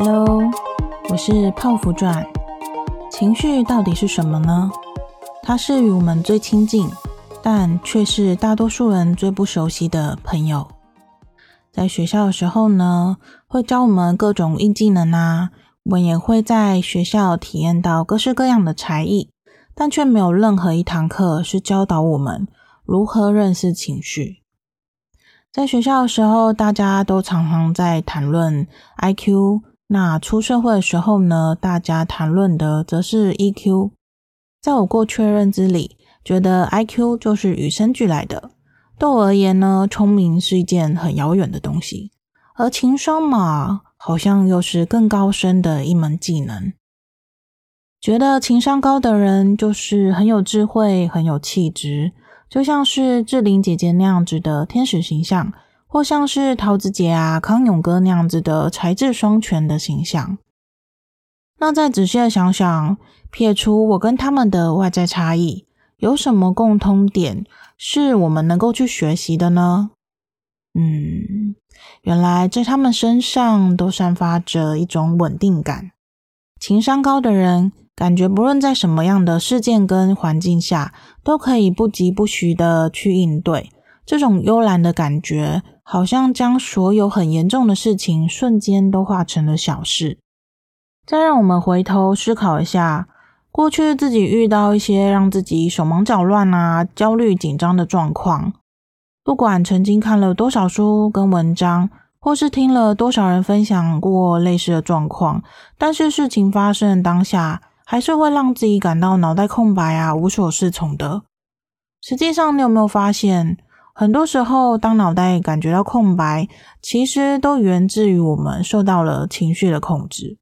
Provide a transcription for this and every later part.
Hello，我是泡芙钻。情绪到底是什么呢？它是与我们最亲近，但却是大多数人最不熟悉的朋友。在学校的时候呢，会教我们各种硬技能啊，我们也会在学校体验到各式各样的才艺，但却没有任何一堂课是教导我们如何认识情绪。在学校的时候，大家都常常在谈论 IQ。那出社会的时候呢，大家谈论的则是 EQ。在我过去的认知里，觉得 IQ 就是与生俱来的。对我而言呢，聪明是一件很遥远的东西，而情商嘛，好像又是更高深的一门技能。觉得情商高的人就是很有智慧、很有气质，就像是志玲姐姐那样子的天使形象。或像是桃子姐啊、康永哥那样子的才智双全的形象。那再仔细的想想，撇除我跟他们的外在差异，有什么共通点是我们能够去学习的呢？嗯，原来在他们身上都散发着一种稳定感。情商高的人，感觉不论在什么样的事件跟环境下，都可以不疾不徐的去应对。这种悠然的感觉，好像将所有很严重的事情瞬间都化成了小事。再让我们回头思考一下，过去自己遇到一些让自己手忙脚乱啊、焦虑紧张的状况，不管曾经看了多少书跟文章，或是听了多少人分享过类似的状况，但是事情发生的当下，还是会让自己感到脑袋空白啊、无所适从的。实际上，你有没有发现？很多时候，当脑袋感觉到空白，其实都源自于我们受到了情绪的控制。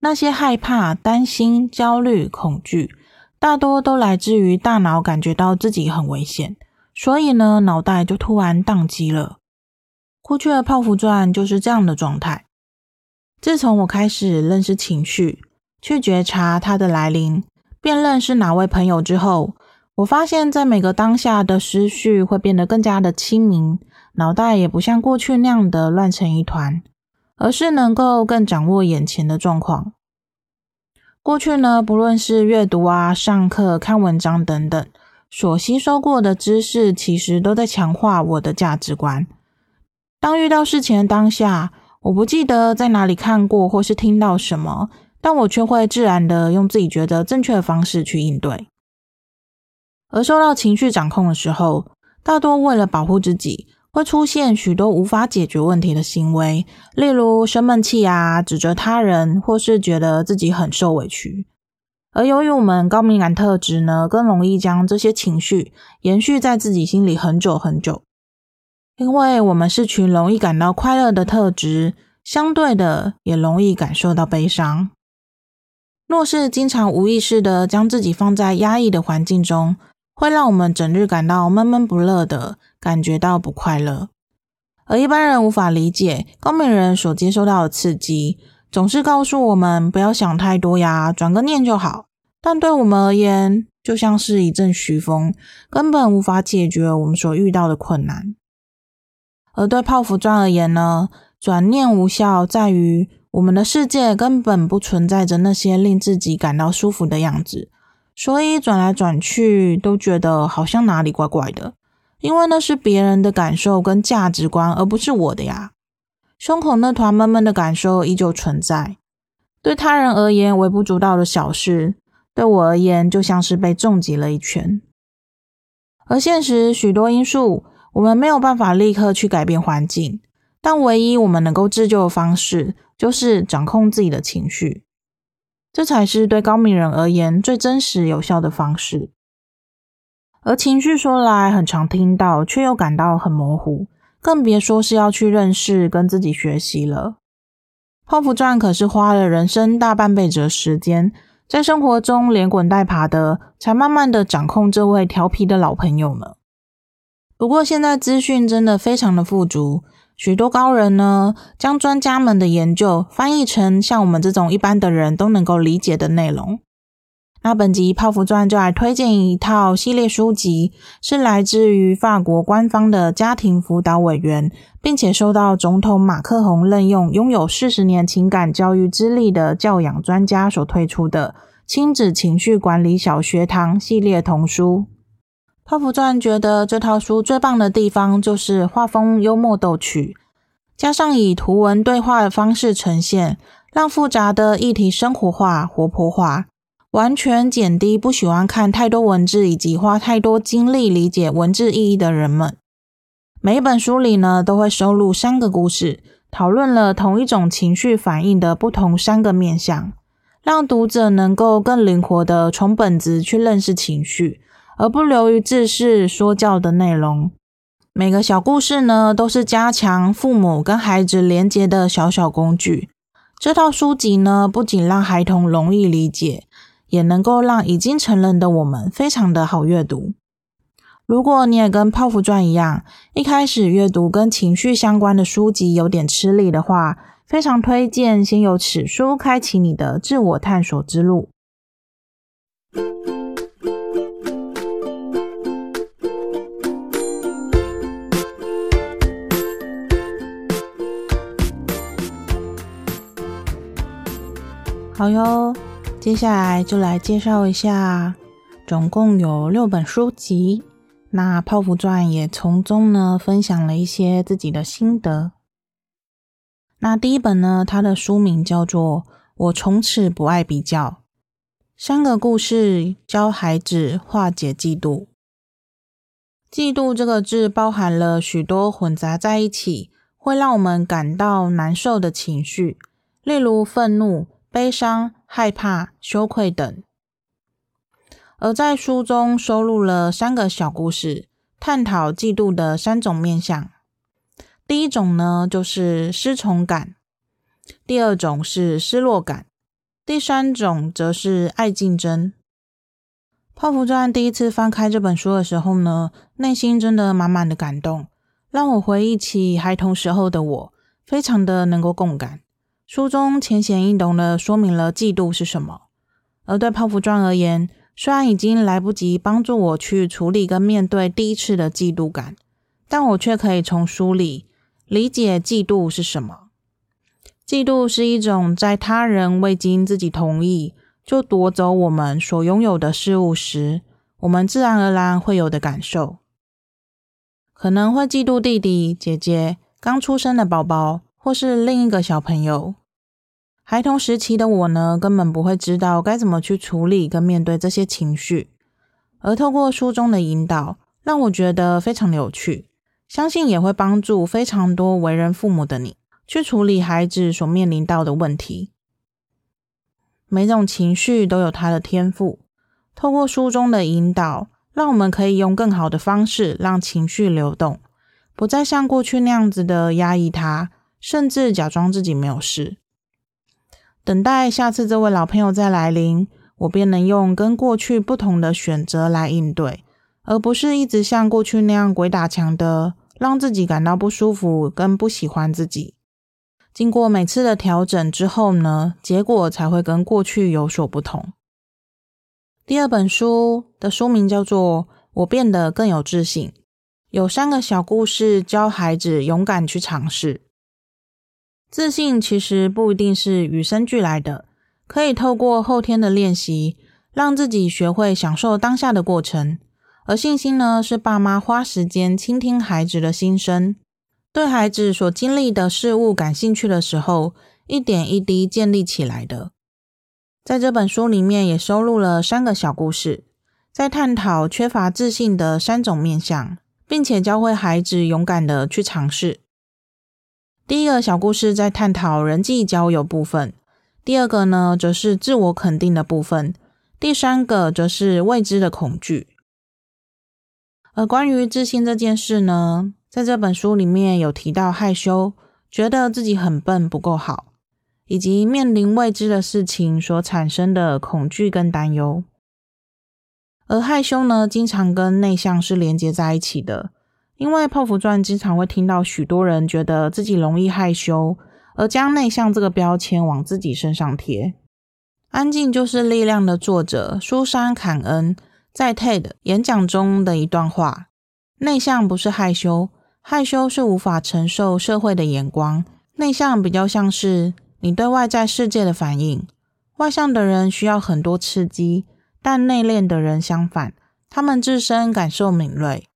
那些害怕、担心、焦虑、恐惧，大多都来自于大脑感觉到自己很危险，所以呢，脑袋就突然宕机了。过去的泡芙传就是这样的状态。自从我开始认识情绪，去觉察它的来临，辨认是哪位朋友之后，我发现，在每个当下的思绪会变得更加的清明，脑袋也不像过去那样的乱成一团，而是能够更掌握眼前的状况。过去呢，不论是阅读啊、上课、看文章等等，所吸收过的知识，其实都在强化我的价值观。当遇到事情的当下，我不记得在哪里看过或是听到什么，但我却会自然的用自己觉得正确的方式去应对。而受到情绪掌控的时候，大多为了保护自己，会出现许多无法解决问题的行为，例如生闷气啊、指责他人，或是觉得自己很受委屈。而由于我们高敏感特质呢，更容易将这些情绪延续在自己心里很久很久。因为我们是群容易感到快乐的特质，相对的也容易感受到悲伤。若是经常无意识的将自己放在压抑的环境中，会让我们整日感到闷闷不乐的，感觉到不快乐。而一般人无法理解高敏人所接收到的刺激，总是告诉我们不要想太多呀，转个念就好。但对我们而言，就像是一阵徐风，根本无法解决我们所遇到的困难。而对泡芙钻而言呢，转念无效，在于我们的世界根本不存在着那些令自己感到舒服的样子。所以转来转去都觉得好像哪里怪怪的，因为那是别人的感受跟价值观，而不是我的呀。胸口那团闷闷的感受依旧存在。对他人而言微不足道的小事，对我而言就像是被重击了一拳。而现实许多因素，我们没有办法立刻去改变环境，但唯一我们能够自救的方式，就是掌控自己的情绪。这才是对高敏人而言最真实有效的方式。而情绪说来很常听到，却又感到很模糊，更别说是要去认识跟自己学习了。泡芙钻可是花了人生大半辈子的时间，在生活中连滚带爬的，才慢慢的掌控这位调皮的老朋友呢。不过现在资讯真的非常的富足。许多高人呢，将专家们的研究翻译成像我们这种一般的人都能够理解的内容。那本集泡芙传就来推荐一套系列书籍，是来自于法国官方的家庭辅导委员，并且受到总统马克宏任用，拥有四十年情感教育资历的教养专家所推出的亲子情绪管理小学堂系列童书。泡芙传觉得这套书最棒的地方就是画风幽默逗趣，加上以图文对话的方式呈现，让复杂的议题生活化、活泼化。完全减低不喜欢看太多文字以及花太多精力理解文字意义的人们。每一本书里呢，都会收录三个故事，讨论了同一种情绪反应的不同三个面向，让读者能够更灵活的从本质去认识情绪，而不流于自是说教的内容。每个小故事呢，都是加强父母跟孩子连结的小小工具。这套书籍呢，不仅让孩童容易理解。也能够让已经成人的我们非常的好阅读。如果你也跟泡芙传一样，一开始阅读跟情绪相关的书籍有点吃力的话，非常推荐先由此书开启你的自我探索之路。好哟。接下来就来介绍一下，总共有六本书籍。那泡芙传也从中呢分享了一些自己的心得。那第一本呢，它的书名叫做《我从此不爱比较》，三个故事教孩子化解嫉妒。嫉妒这个字包含了许多混杂在一起，会让我们感到难受的情绪，例如愤怒。悲伤、害怕、羞愧等，而在书中收录了三个小故事，探讨嫉妒的三种面相。第一种呢，就是失宠感；第二种是失落感；第三种则是爱竞争。泡芙钻第一次翻开这本书的时候呢，内心真的满满的感动，让我回忆起孩童时候的我，非常的能够共感。书中浅显易懂的说明了嫉妒是什么，而对泡芙钻而言，虽然已经来不及帮助我去处理跟面对第一次的嫉妒感，但我却可以从书里理解嫉妒是什么。嫉妒是一种在他人未经自己同意就夺走我们所拥有的事物时，我们自然而然会有的感受，可能会嫉妒弟弟、姐姐、刚出生的宝宝，或是另一个小朋友。孩童时期的我呢，根本不会知道该怎么去处理跟面对这些情绪，而透过书中的引导，让我觉得非常有趣，相信也会帮助非常多为人父母的你去处理孩子所面临到的问题。每种情绪都有它的天赋，透过书中的引导，让我们可以用更好的方式让情绪流动，不再像过去那样子的压抑它，甚至假装自己没有事。等待下次这位老朋友再来临，我便能用跟过去不同的选择来应对，而不是一直像过去那样鬼打墙的，让自己感到不舒服跟不喜欢自己。经过每次的调整之后呢，结果才会跟过去有所不同。第二本书的书名叫做《我变得更有自信》，有三个小故事教孩子勇敢去尝试。自信其实不一定是与生俱来的，可以透过后天的练习，让自己学会享受当下的过程。而信心呢，是爸妈花时间倾听孩子的心声，对孩子所经历的事物感兴趣的时候，一点一滴建立起来的。在这本书里面也收录了三个小故事，在探讨缺乏自信的三种面向，并且教会孩子勇敢的去尝试。第一个小故事在探讨人际交友部分，第二个呢则是自我肯定的部分，第三个则是未知的恐惧。而关于自信这件事呢，在这本书里面有提到害羞，觉得自己很笨不够好，以及面临未知的事情所产生的恐惧跟担忧。而害羞呢，经常跟内向是连接在一起的。因为泡芙传经常会听到许多人觉得自己容易害羞，而将内向这个标签往自己身上贴。安静就是力量的作者苏珊·坎恩在 TED 演讲中的一段话：内向不是害羞，害羞是无法承受社会的眼光。内向比较像是你对外在世界的反应。外向的人需要很多刺激，但内敛的人相反，他们自身感受敏锐。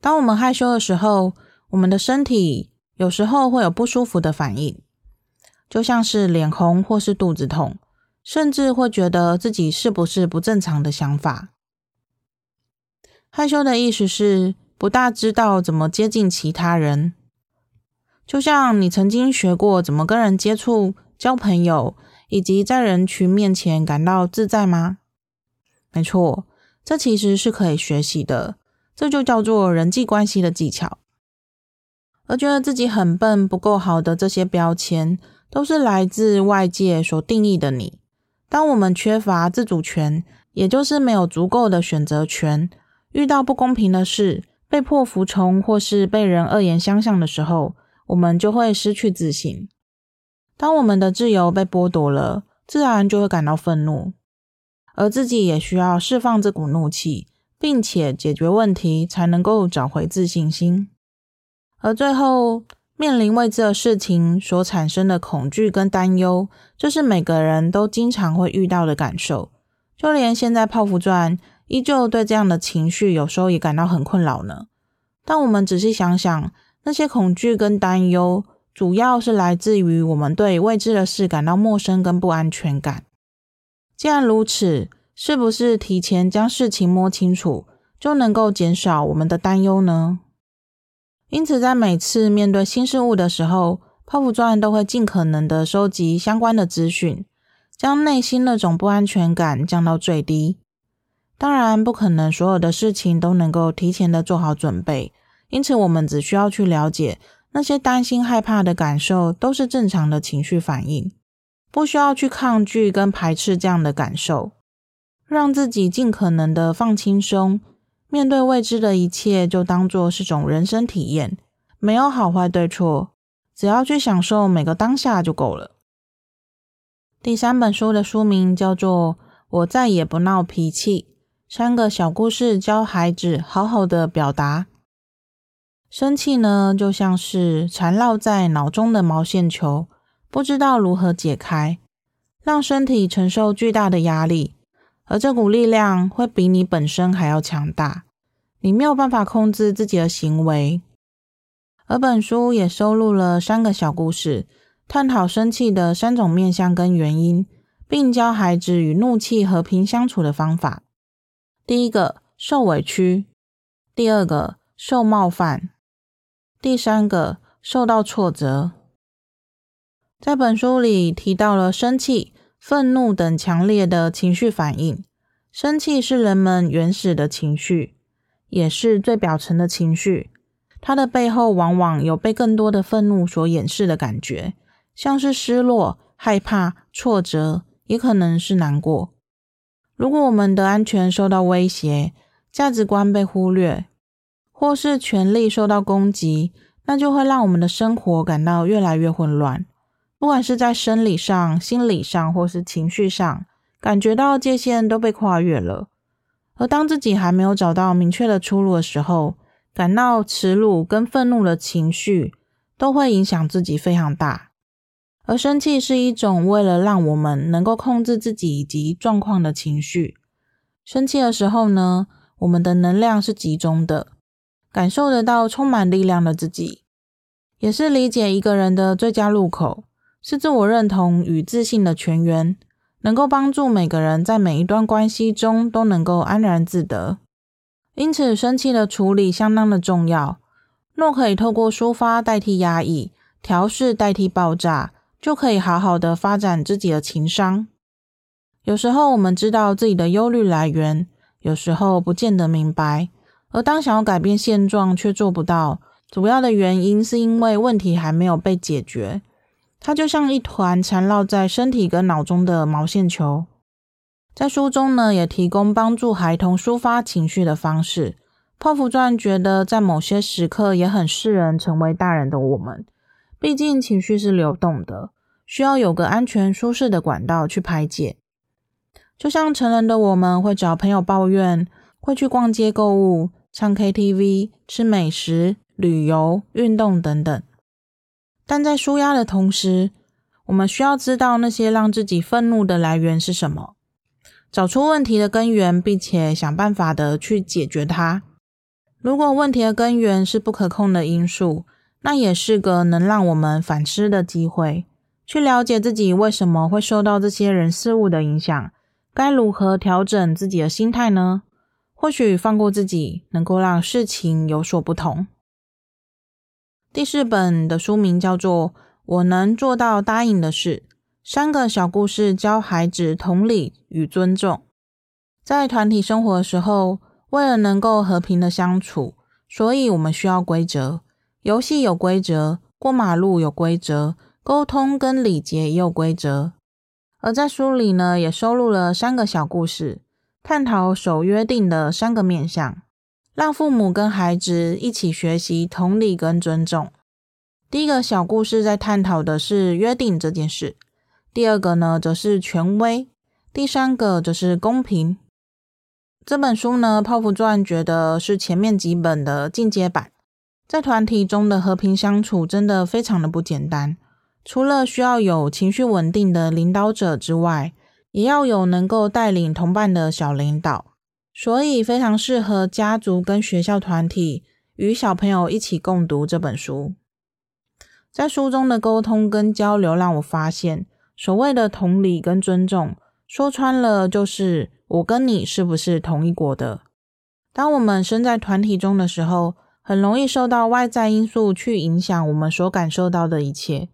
当我们害羞的时候，我们的身体有时候会有不舒服的反应，就像是脸红或是肚子痛。甚至会觉得自己是不是不正常的想法。害羞的意思是不大知道怎么接近其他人，就像你曾经学过怎么跟人接触、交朋友，以及在人群面前感到自在吗？没错，这其实是可以学习的，这就叫做人际关系的技巧。而觉得自己很笨、不够好的这些标签，都是来自外界所定义的你。当我们缺乏自主权，也就是没有足够的选择权，遇到不公平的事，被迫服从，或是被人恶言相向的时候，我们就会失去自信。当我们的自由被剥夺了，自然就会感到愤怒，而自己也需要释放这股怒气，并且解决问题，才能够找回自信心。而最后，面临未知的事情所产生的恐惧跟担忧，这是每个人都经常会遇到的感受。就连现在泡芙传依旧对这样的情绪，有时候也感到很困扰呢。但我们仔细想想，那些恐惧跟担忧，主要是来自于我们对未知的事感到陌生跟不安全感。既然如此，是不是提前将事情摸清楚，就能够减少我们的担忧呢？因此，在每次面对新事物的时候，泡芙钻都会尽可能的收集相关的资讯，将内心那种不安全感降到最低。当然，不可能所有的事情都能够提前的做好准备，因此我们只需要去了解那些担心、害怕的感受都是正常的情绪反应，不需要去抗拒跟排斥这样的感受，让自己尽可能的放轻松。面对未知的一切，就当做是种人生体验，没有好坏对错，只要去享受每个当下就够了。第三本书的书名叫做《我再也不闹脾气》，三个小故事教孩子好好的表达。生气呢，就像是缠绕在脑中的毛线球，不知道如何解开，让身体承受巨大的压力。而这股力量会比你本身还要强大，你没有办法控制自己的行为。而本书也收录了三个小故事，探讨生气的三种面向跟原因，并教孩子与怒气和平相处的方法。第一个，受委屈；第二个，受冒犯；第三个，受到挫折。在本书里提到了生气。愤怒等强烈的情绪反应，生气是人们原始的情绪，也是最表层的情绪。它的背后往往有被更多的愤怒所掩饰的感觉，像是失落、害怕、挫折，也可能是难过。如果我们的安全受到威胁，价值观被忽略，或是权力受到攻击，那就会让我们的生活感到越来越混乱。不管是在生理上、心理上，或是情绪上，感觉到界限都被跨越了。而当自己还没有找到明确的出路的时候，感到耻辱跟愤怒的情绪都会影响自己非常大。而生气是一种为了让我们能够控制自己以及状况的情绪。生气的时候呢，我们的能量是集中的，感受得到充满力量的自己，也是理解一个人的最佳入口。是自我认同与自信的泉源，能够帮助每个人在每一段关系中都能够安然自得。因此，生气的处理相当的重要。若可以透过抒发代替压抑，调试代替爆炸，就可以好好的发展自己的情商。有时候我们知道自己的忧虑来源，有时候不见得明白。而当想要改变现状却做不到，主要的原因是因为问题还没有被解决。它就像一团缠绕在身体跟脑中的毛线球。在书中呢，也提供帮助孩童抒发情绪的方式。泡芙传觉得，在某些时刻也很适人成为大人的我们。毕竟情绪是流动的，需要有个安全舒适的管道去排解。就像成人的我们会找朋友抱怨，会去逛街购物、唱 KTV、吃美食、旅游、运动等等。但在舒压的同时，我们需要知道那些让自己愤怒的来源是什么，找出问题的根源，并且想办法的去解决它。如果问题的根源是不可控的因素，那也是个能让我们反思的机会，去了解自己为什么会受到这些人事物的影响。该如何调整自己的心态呢？或许放过自己，能够让事情有所不同。第四本的书名叫做《我能做到答应的事》，三个小故事教孩子同理与尊重。在团体生活的时候，为了能够和平的相处，所以我们需要规则。游戏有规则，过马路有规则，沟通跟礼节也有规则。而在书里呢，也收录了三个小故事，探讨守约定的三个面向，让父母跟孩子一起学习同理跟尊重。第一个小故事在探讨的是约定这件事，第二个呢则是权威，第三个则是公平。这本书呢，泡芙传觉得是前面几本的进阶版，在团体中的和平相处真的非常的不简单。除了需要有情绪稳定的领导者之外，也要有能够带领同伴的小领导，所以非常适合家族跟学校团体与小朋友一起共读这本书。在书中的沟通跟交流，让我发现所谓的同理跟尊重，说穿了就是我跟你是不是同一国的。当我们身在团体中的时候，很容易受到外在因素去影响我们所感受到的一切。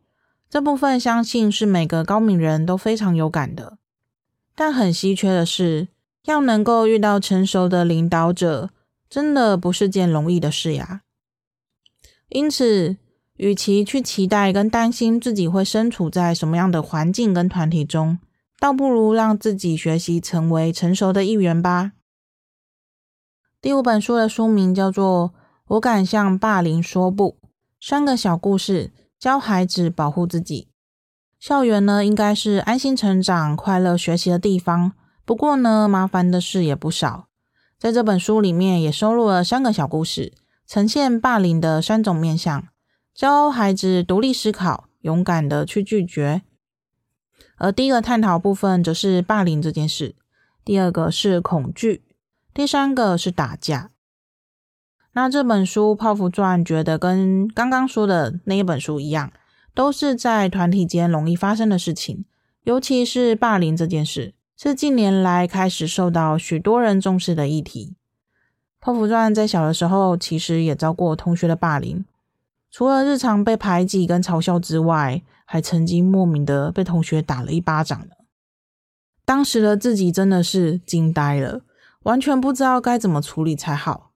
这部分相信是每个高敏人都非常有感的，但很稀缺的是，要能够遇到成熟的领导者，真的不是件容易的事呀。因此，与其去期待跟担心自己会身处在什么样的环境跟团体中，倒不如让自己学习成为成熟的一员吧。第五本书的书名叫做《我敢向霸凌说不》，三个小故事。教孩子保护自己。校园呢，应该是安心成长、快乐学习的地方。不过呢，麻烦的事也不少。在这本书里面，也收录了三个小故事，呈现霸凌的三种面向，教孩子独立思考，勇敢的去拒绝。而第一个探讨部分，则是霸凌这件事；第二个是恐惧；第三个是打架。那这本书泡芙传觉得跟刚刚说的那一本书一样，都是在团体间容易发生的事情，尤其是霸凌这件事，是近年来开始受到许多人重视的议题。泡芙传在小的时候其实也遭过同学的霸凌，除了日常被排挤跟嘲笑之外，还曾经莫名的被同学打了一巴掌呢。当时的自己真的是惊呆了，完全不知道该怎么处理才好。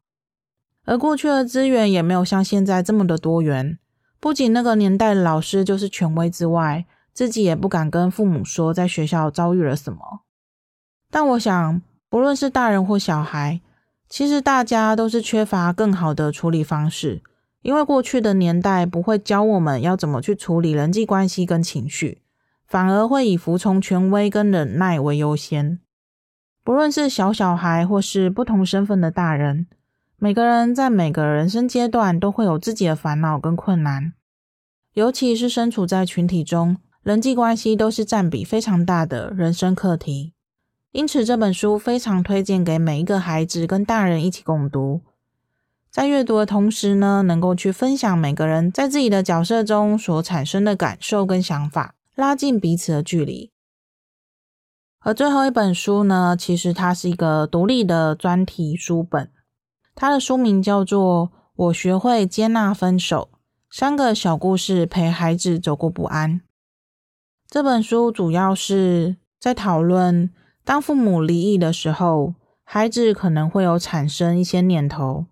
而过去的资源也没有像现在这么的多元，不仅那个年代的老师就是权威之外，自己也不敢跟父母说在学校遭遇了什么。但我想，不论是大人或小孩，其实大家都是缺乏更好的处理方式，因为过去的年代不会教我们要怎么去处理人际关系跟情绪，反而会以服从权威跟忍耐为优先。不论是小小孩或是不同身份的大人。每个人在每个人生阶段都会有自己的烦恼跟困难，尤其是身处在群体中，人际关系都是占比非常大的人生课题。因此，这本书非常推荐给每一个孩子跟大人一起共读。在阅读的同时呢，能够去分享每个人在自己的角色中所产生的感受跟想法，拉近彼此的距离。而最后一本书呢，其实它是一个独立的专题书本。它的书名叫做《我学会接纳分手》，三个小故事陪孩子走过不安。这本书主要是在讨论，当父母离异的时候，孩子可能会有产生一些念头。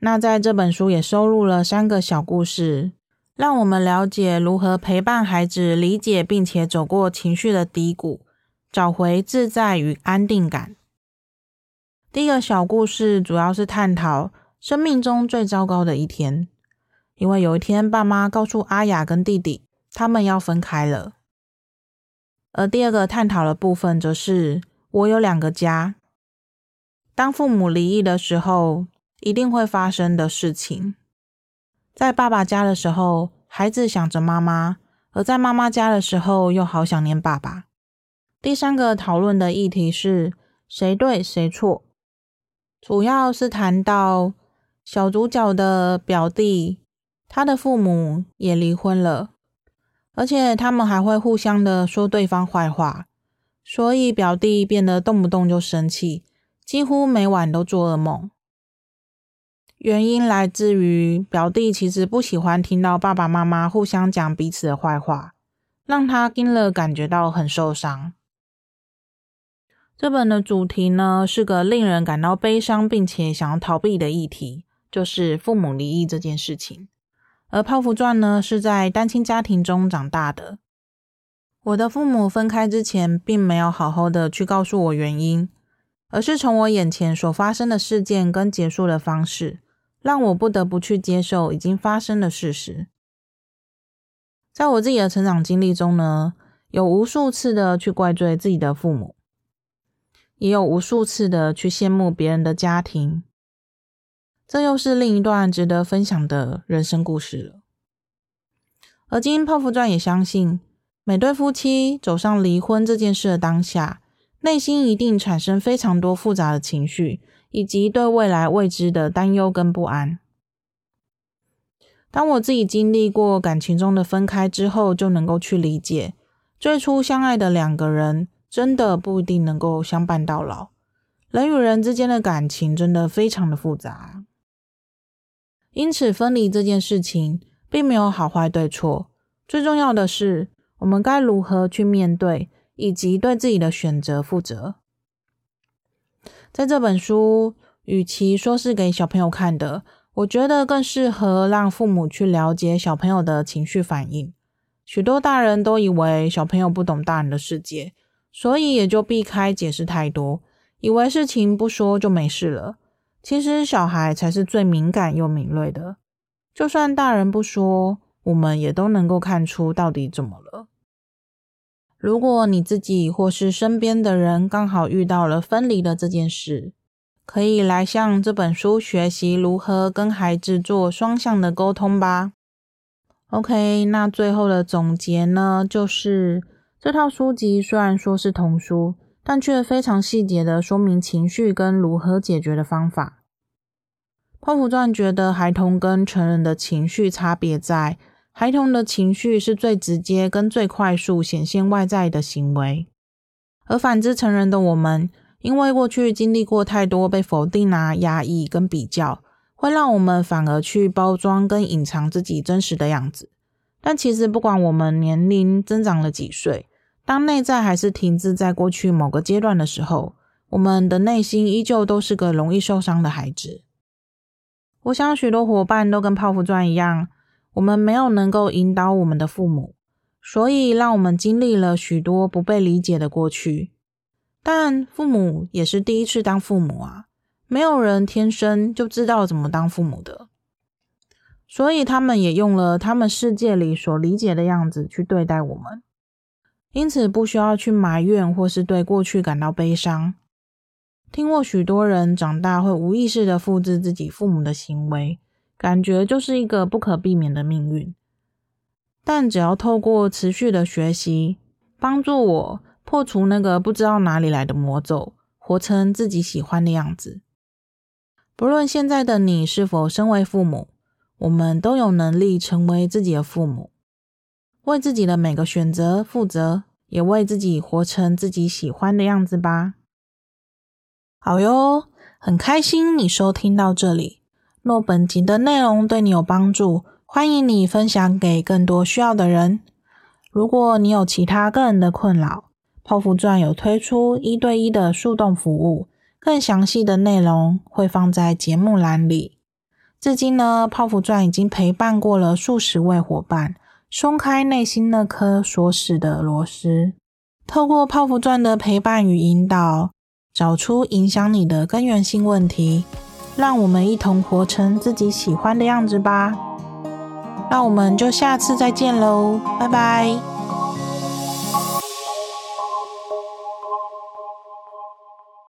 那在这本书也收录了三个小故事，让我们了解如何陪伴孩子理解并且走过情绪的低谷，找回自在与安定感。第一个小故事主要是探讨生命中最糟糕的一天，因为有一天爸妈告诉阿雅跟弟弟，他们要分开了。而第二个探讨的部分则是我有两个家。当父母离异的时候，一定会发生的事情。在爸爸家的时候，孩子想着妈妈；而在妈妈家的时候，又好想念爸爸。第三个讨论的议题是谁对谁错，主要是谈到小主角的表弟，他的父母也离婚了，而且他们还会互相的说对方坏话，所以表弟变得动不动就生气，几乎每晚都做噩梦。原因来自于表弟其实不喜欢听到爸爸妈妈互相讲彼此的坏话，让他听了感觉到很受伤。这本的主题呢，是个令人感到悲伤并且想要逃避的议题，就是父母离异这件事情。而泡芙传呢，是在单亲家庭中长大的。我的父母分开之前，并没有好好的去告诉我原因，而是从我眼前所发生的事件跟结束的方式。让我不得不去接受已经发生的事实。在我自己的成长经历中呢，有无数次的去怪罪自己的父母，也有无数次的去羡慕别人的家庭。这又是另一段值得分享的人生故事了。而今泡芙传也相信，每对夫妻走上离婚这件事的当下，内心一定产生非常多复杂的情绪。以及对未来未知的担忧跟不安。当我自己经历过感情中的分开之后，就能够去理解，最初相爱的两个人真的不一定能够相伴到老。人与人之间的感情真的非常的复杂，因此分离这件事情并没有好坏对错，最重要的是我们该如何去面对，以及对自己的选择负责。在这本书，与其说是给小朋友看的，我觉得更适合让父母去了解小朋友的情绪反应。许多大人都以为小朋友不懂大人的世界，所以也就避开解释太多，以为事情不说就没事了。其实小孩才是最敏感又敏锐的，就算大人不说，我们也都能够看出到底怎么了。如果你自己或是身边的人刚好遇到了分离的这件事，可以来向这本书学习如何跟孩子做双向的沟通吧。OK，那最后的总结呢，就是这套书籍虽然说是童书，但却非常细节的说明情绪跟如何解决的方法。泡芙传觉得孩童跟成人的情绪差别在。孩童的情绪是最直接跟最快速显现外在的行为，而反之，成人的我们，因为过去经历过太多被否定啊、压抑跟比较，会让我们反而去包装跟隐藏自己真实的样子。但其实，不管我们年龄增长了几岁，当内在还是停滞在过去某个阶段的时候，我们的内心依旧都是个容易受伤的孩子。我想许多伙伴都跟泡芙传一样。我们没有能够引导我们的父母，所以让我们经历了许多不被理解的过去。但父母也是第一次当父母啊，没有人天生就知道怎么当父母的，所以他们也用了他们世界里所理解的样子去对待我们。因此，不需要去埋怨或是对过去感到悲伤。听过许多人长大会无意识的复制自己父母的行为。感觉就是一个不可避免的命运，但只要透过持续的学习，帮助我破除那个不知道哪里来的魔咒，活成自己喜欢的样子。不论现在的你是否身为父母，我们都有能力成为自己的父母，为自己的每个选择负责，也为自己活成自己喜欢的样子吧。好哟，很开心你收听到这里。若本集的内容对你有帮助，欢迎你分享给更多需要的人。如果你有其他个人的困扰，泡芙传有推出一对一的树洞服务，更详细的内容会放在节目栏里。至今呢，泡芙传已经陪伴过了数十位伙伴，松开内心那颗锁死的螺丝，透过泡芙传的陪伴与引导，找出影响你的根源性问题。让我们一同活成自己喜欢的样子吧。那我们就下次再见喽，拜拜。